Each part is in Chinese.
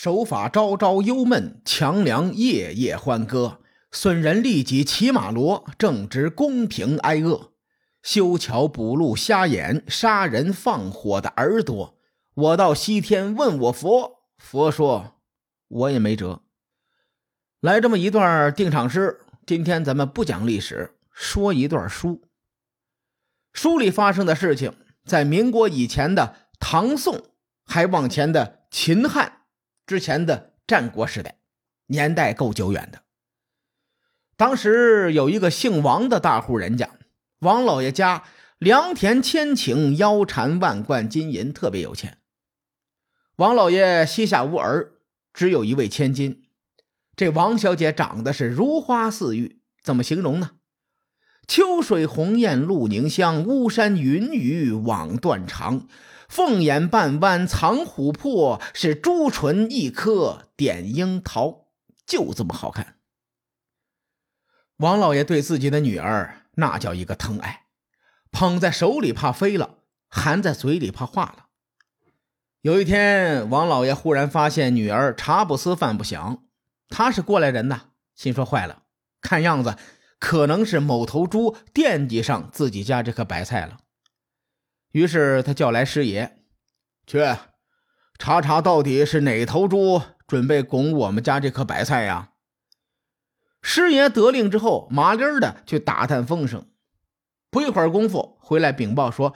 手法朝朝忧闷，强梁夜夜欢歌。损人利己骑马骡，正直公平挨饿。修桥补路瞎眼，杀人放火的耳朵。我到西天问我佛，佛说我也没辙。来这么一段定场诗。今天咱们不讲历史，说一段书。书里发生的事情，在民国以前的唐宋，还往前的秦汉。之前的战国时代，年代够久远的。当时有一个姓王的大户人家，王老爷家良田千顷，腰缠万贯金银，特别有钱。王老爷膝下无儿，只有一位千金。这王小姐长得是如花似玉，怎么形容呢？秋水红艳露凝香，巫山云雨枉断肠。凤眼半弯藏琥珀，是朱唇一颗点樱桃，就这么好看。王老爷对自己的女儿那叫一个疼爱，捧在手里怕飞了，含在嘴里怕化了。有一天，王老爷忽然发现女儿茶不思饭不想，他是过来人呐，心说坏了，看样子可能是某头猪惦记上自己家这颗白菜了。于是他叫来师爷，去查查到底是哪头猪准备拱我们家这棵白菜呀？师爷得令之后，麻利儿的去打探风声。不一会儿功夫，回来禀报说，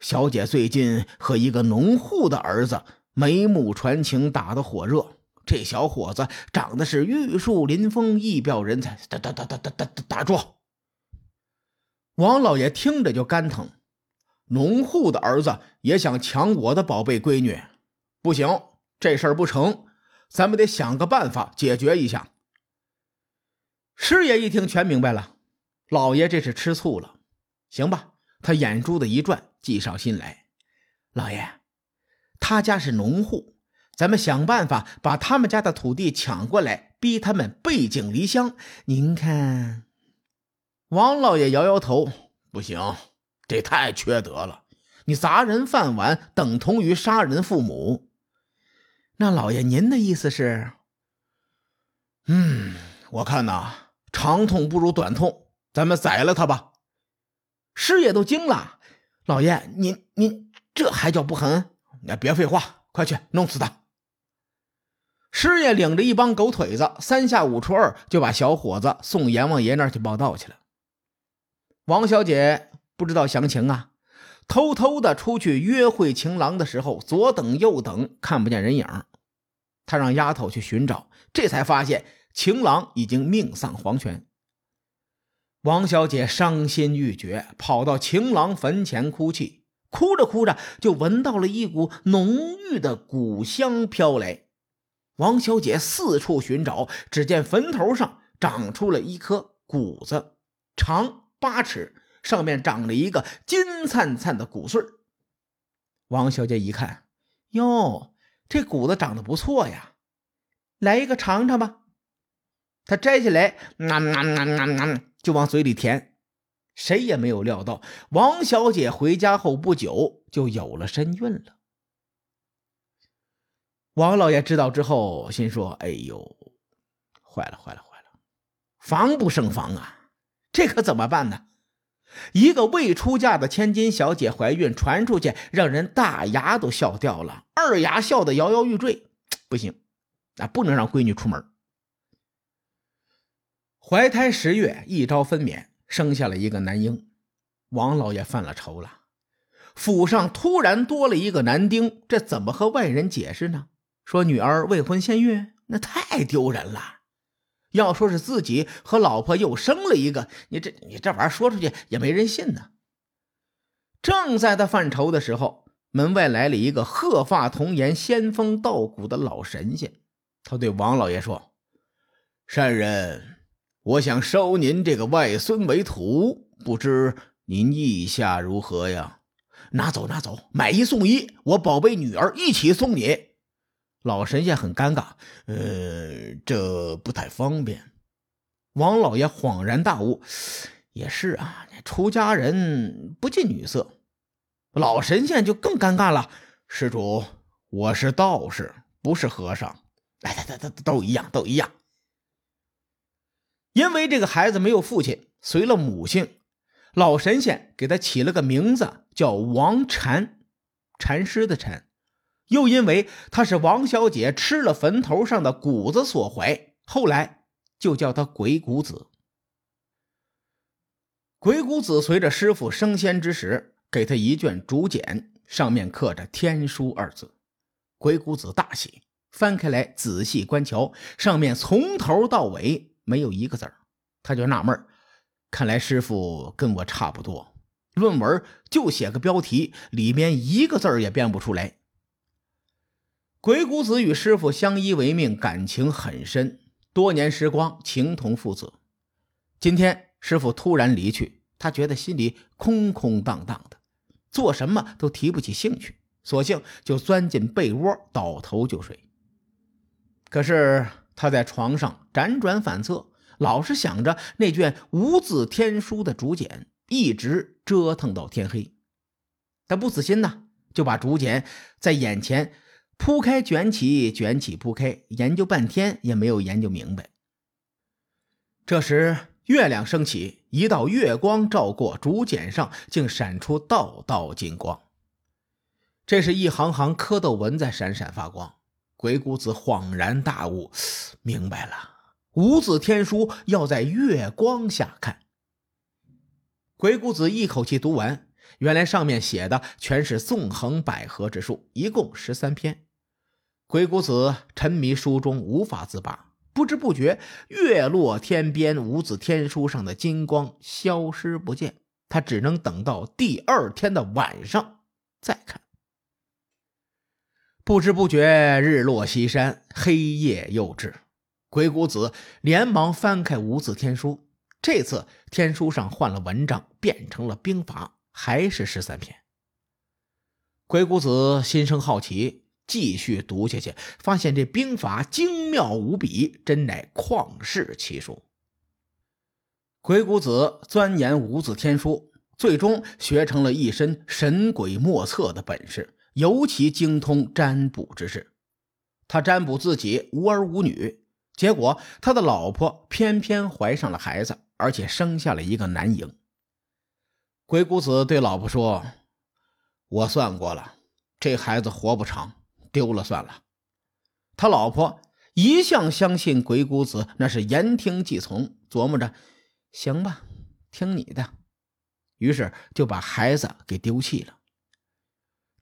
小姐最近和一个农户的儿子眉目传情，打得火热。这小伙子长得是玉树临风，一表人才。打打打打打打打住！王老爷听着就肝疼。农户的儿子也想抢我的宝贝闺女，不行，这事儿不成，咱们得想个办法解决一下。师爷一听全明白了，老爷这是吃醋了。行吧，他眼珠子一转，计上心来。老爷，他家是农户，咱们想办法把他们家的土地抢过来，逼他们背井离乡。您看，王老爷摇摇头，不行。这太缺德了！你砸人饭碗，等同于杀人父母。那老爷，您的意思是？嗯，我看呐，长痛不如短痛，咱们宰了他吧。师爷都惊了，老爷，您您这还叫不狠？你别废话，快去弄死他！师爷领着一帮狗腿子，三下五除二就把小伙子送阎王爷那儿去报道去了。王小姐。不知道详情啊，偷偷的出去约会情郎的时候，左等右等看不见人影他让丫头去寻找，这才发现情郎已经命丧黄泉。王小姐伤心欲绝，跑到情郎坟前哭泣，哭着哭着就闻到了一股浓郁的古香飘来。王小姐四处寻找，只见坟头上长出了一颗谷子，长八尺。上面长了一个金灿灿的谷穗王小姐一看，哟，这谷子长得不错呀，来一个尝尝吧。她摘下来，就往嘴里填。谁也没有料到，王小姐回家后不久就有了身孕了。王老爷知道之后，心说：“哎呦，坏了，坏了，坏了，防不胜防啊！这可怎么办呢？”一个未出嫁的千金小姐怀孕传出去，让人大牙都笑掉了，二牙笑得摇摇欲坠。不行，啊不能让闺女出门。怀胎十月，一朝分娩，生下了一个男婴。王老爷犯了愁了，府上突然多了一个男丁，这怎么和外人解释呢？说女儿未婚先孕，那太丢人了。要说是自己和老婆又生了一个，你这你这玩意儿说出去也没人信呢。正在他犯愁的时候，门外来了一个鹤发童颜、仙风道骨的老神仙。他对王老爷说：“善人，我想收您这个外孙为徒，不知您意下如何呀？”拿走，拿走，买一送一，我宝贝女儿一起送你。老神仙很尴尬，呃，这不太方便。王老爷恍然大悟，也是啊，出家人不近女色。老神仙就更尴尬了，施主，我是道士，不是和尚，哎，都都都一样，都一样。因为这个孩子没有父亲，随了母姓，老神仙给他起了个名字叫王禅，禅师的禅。又因为他是王小姐吃了坟头上的谷子所怀，后来就叫他鬼谷子。鬼谷子随着师傅升仙之时，给他一卷竹简，上面刻着“天书”二字。鬼谷子大喜，翻开来仔细观瞧，上面从头到尾。没有一个字儿，他就纳闷看来师傅跟我差不多，论文就写个标题，里面一个字儿也编不出来。鬼谷子与师傅相依为命，感情很深，多年时光情同父子。今天师傅突然离去，他觉得心里空空荡荡的，做什么都提不起兴趣，索性就钻进被窝倒头就睡。可是。他在床上辗转反侧，老是想着那卷无字天书的竹简，一直折腾到天黑。他不死心呐，就把竹简在眼前铺开卷起，卷起铺开，研究半天也没有研究明白。这时月亮升起，一道月光照过竹简上，竟闪出道道金光。这是一行行蝌蚪文在闪闪发光。鬼谷子恍然大悟，明白了，无字天书要在月光下看。鬼谷子一口气读完，原来上面写的全是纵横捭阖之术，一共十三篇。鬼谷子沉迷书中无法自拔，不知不觉月落天边，无字天书上的金光消失不见，他只能等到第二天的晚上再看。不知不觉，日落西山，黑夜又至。鬼谷子连忙翻开无字天书，这次天书上换了文章，变成了兵法，还是十三篇。鬼谷子心生好奇，继续读下去，发现这兵法精妙无比，真乃旷世奇书。鬼谷子钻研无字天书，最终学成了一身神鬼莫测的本事。尤其精通占卜之事，他占卜自己无儿无女，结果他的老婆偏偏怀上了孩子，而且生下了一个男婴。鬼谷子对老婆说：“我算过了，这孩子活不长，丢了算了。”他老婆一向相信鬼谷子，那是言听计从，琢磨着：“行吧，听你的。”于是就把孩子给丢弃了。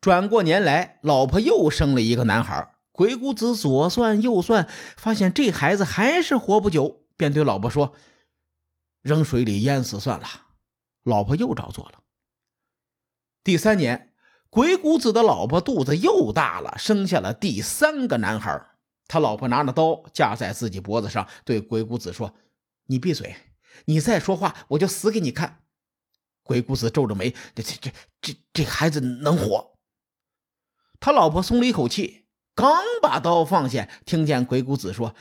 转过年来，老婆又生了一个男孩。鬼谷子左算右算，发现这孩子还是活不久，便对老婆说：“扔水里淹死算了。”老婆又照做了。第三年，鬼谷子的老婆肚子又大了，生下了第三个男孩。他老婆拿着刀架在自己脖子上，对鬼谷子说：“你闭嘴，你再说话，我就死给你看。”鬼谷子皱着眉：“这这这这这孩子能活？”他老婆松了一口气，刚把刀放下，听见鬼谷子说：“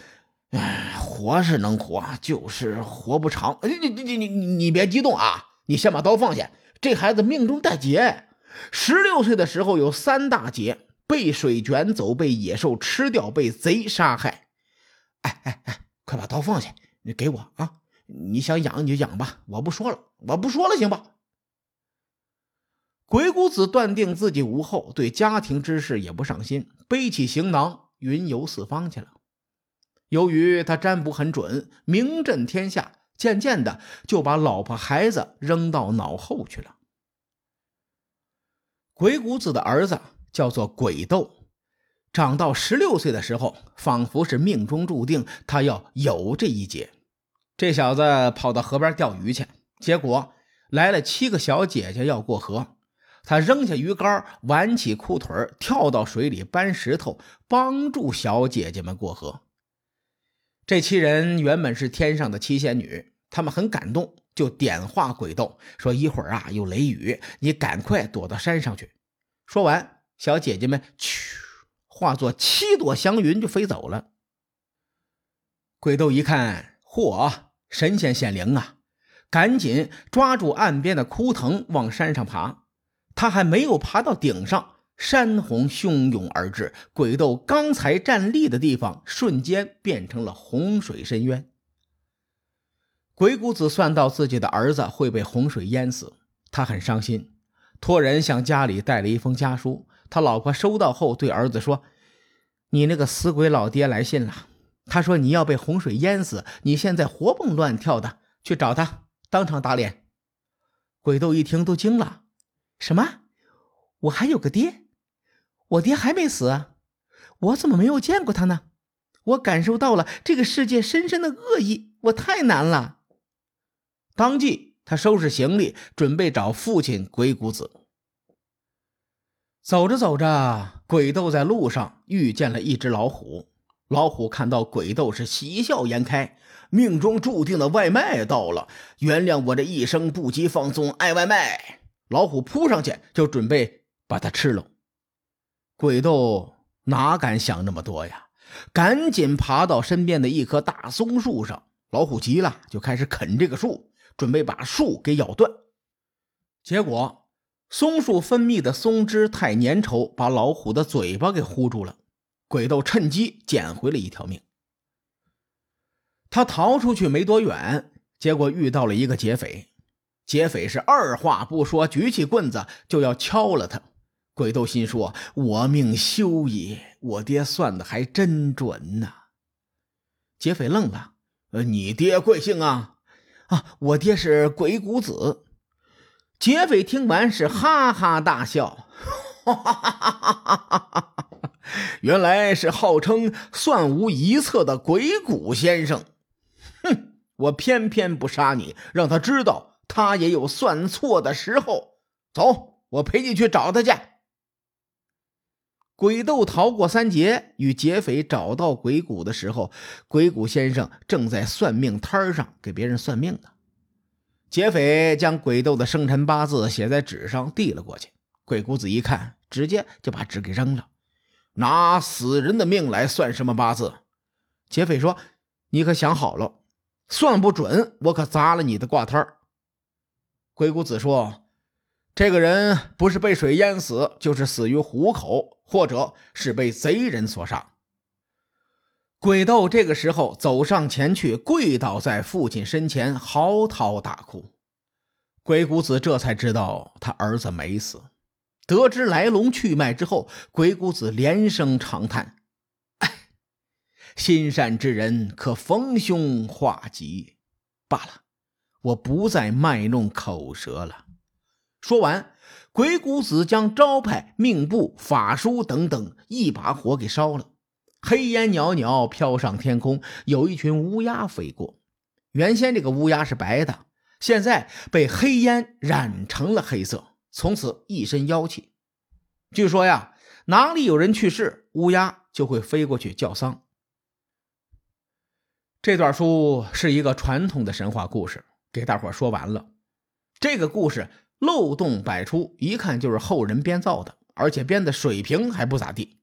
哎，活是能活，就是活不长。你你你你你你别激动啊！你先把刀放下。这孩子命中带劫，十六岁的时候有三大劫：被水卷走，被野兽吃掉，被贼杀害。哎哎哎，快把刀放下！你给我啊！你想养你就养吧，我不说了，我不说了，行吧？”鬼谷子断定自己无后，对家庭之事也不上心，背起行囊云游四方去了。由于他占卜很准，名震天下，渐渐的就把老婆孩子扔到脑后去了。鬼谷子的儿子叫做鬼斗，长到十六岁的时候，仿佛是命中注定他要有这一劫。这小子跑到河边钓鱼去，结果来了七个小姐姐要过河。他扔下鱼竿，挽起裤腿跳到水里搬石头，帮助小姐姐们过河。这七人原本是天上的七仙女，他们很感动，就点化鬼斗，说：“一会儿啊，有雷雨，你赶快躲到山上去。”说完，小姐姐们去，化作七朵祥云就飞走了。鬼斗一看，嚯，神仙显灵啊！赶紧抓住岸边的枯藤，往山上爬。他还没有爬到顶上，山洪汹涌而至，鬼斗刚才站立的地方瞬间变成了洪水深渊。鬼谷子算到自己的儿子会被洪水淹死，他很伤心，托人向家里带了一封家书。他老婆收到后对儿子说：“你那个死鬼老爹来信了，他说你要被洪水淹死，你现在活蹦乱跳的，去找他，当场打脸。”鬼斗一听都惊了：“什么？我还有个爹？”我爹还没死，我怎么没有见过他呢？我感受到了这个世界深深的恶意，我太难了。当即，他收拾行李，准备找父亲鬼谷子。走着走着，鬼斗在路上遇见了一只老虎。老虎看到鬼斗是喜笑颜开，命中注定的外卖到了，原谅我这一生不羁放纵爱外卖。老虎扑上去就准备把它吃了。鬼斗哪敢想那么多呀？赶紧爬到身边的一棵大松树上。老虎急了，就开始啃这个树，准备把树给咬断。结果，松树分泌的松脂太粘稠，把老虎的嘴巴给糊住了。鬼斗趁机捡回了一条命。他逃出去没多远，结果遇到了一个劫匪。劫匪是二话不说，举起棍子就要敲了他。鬼斗心说：“我命休矣！我爹算的还真准呐。”劫匪愣了：“呃，你爹贵姓啊？”“啊，我爹是鬼谷子。”劫匪听完是哈哈大笑：“哈哈哈哈哈！原来是号称算无一策的鬼谷先生。哼，我偏偏不杀你，让他知道他也有算错的时候。走，我陪你去找他去。”鬼斗逃过三劫，与劫匪找到鬼谷的时候，鬼谷先生正在算命摊上给别人算命呢。劫匪将鬼斗的生辰八字写在纸上递了过去，鬼谷子一看，直接就把纸给扔了。拿死人的命来算什么八字？劫匪说：“你可想好了，算不准我可砸了你的挂摊。”鬼谷子说。这个人不是被水淹死，就是死于虎口，或者是被贼人所杀。鬼斗这个时候走上前去，跪倒在父亲身前，嚎啕大哭。鬼谷子这才知道他儿子没死。得知来龙去脉之后，鬼谷子连声长叹：“哎，心善之人可逢凶化吉。罢了，我不再卖弄口舌了。”说完，鬼谷子将招牌、命簿、法书等等一把火给烧了。黑烟袅袅飘上天空，有一群乌鸦飞过。原先这个乌鸦是白的，现在被黑烟染成了黑色，从此一身妖气。据说呀，哪里有人去世，乌鸦就会飞过去叫丧。这段书是一个传统的神话故事，给大伙说完了。这个故事。漏洞百出，一看就是后人编造的，而且编的水平还不咋地。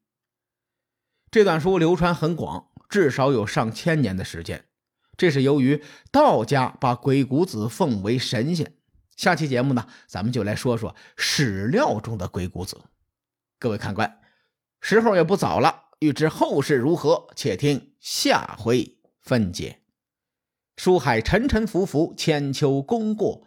这段书流传很广，至少有上千年的时间。这是由于道家把鬼谷子奉为神仙。下期节目呢，咱们就来说说史料中的鬼谷子。各位看官，时候也不早了，欲知后事如何，且听下回分解。书海沉沉浮浮，千秋功过。